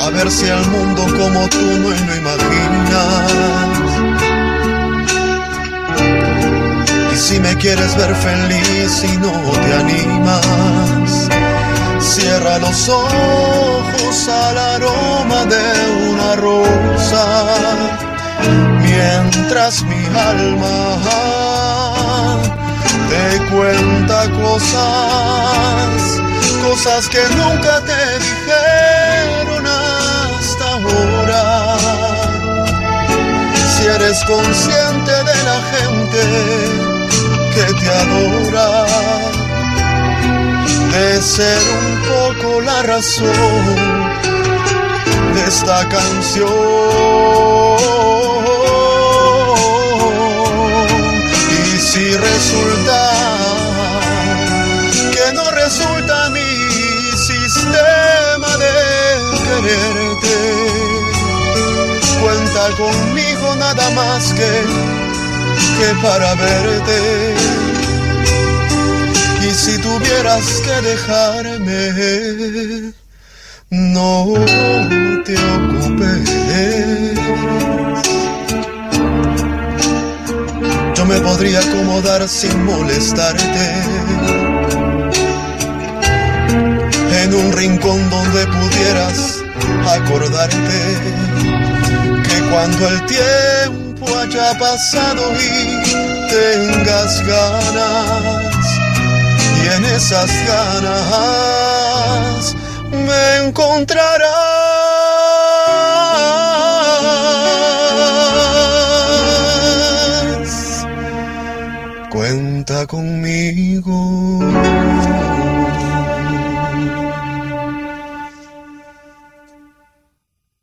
a ver si al mundo como tú no lo imaginas. Y si me quieres ver feliz y no te animas, cierra los ojos al aroma de una rosa, mientras mi alma te cuenta cosas, cosas que nunca te dijeron hasta ahora. Si eres consciente de la gente que te adora, de ser un poco la razón de esta canción. si resulta que no resulta cuenta conmigo nada más que, que para verte. Y si tuvieras que dejarme, no te ocupes me podría acomodar sin molestarte. En un rincón donde pudieras acordarte que cuando el tiempo haya pasado y tengas ganas, y en esas ganas me encontrarás. conmigo.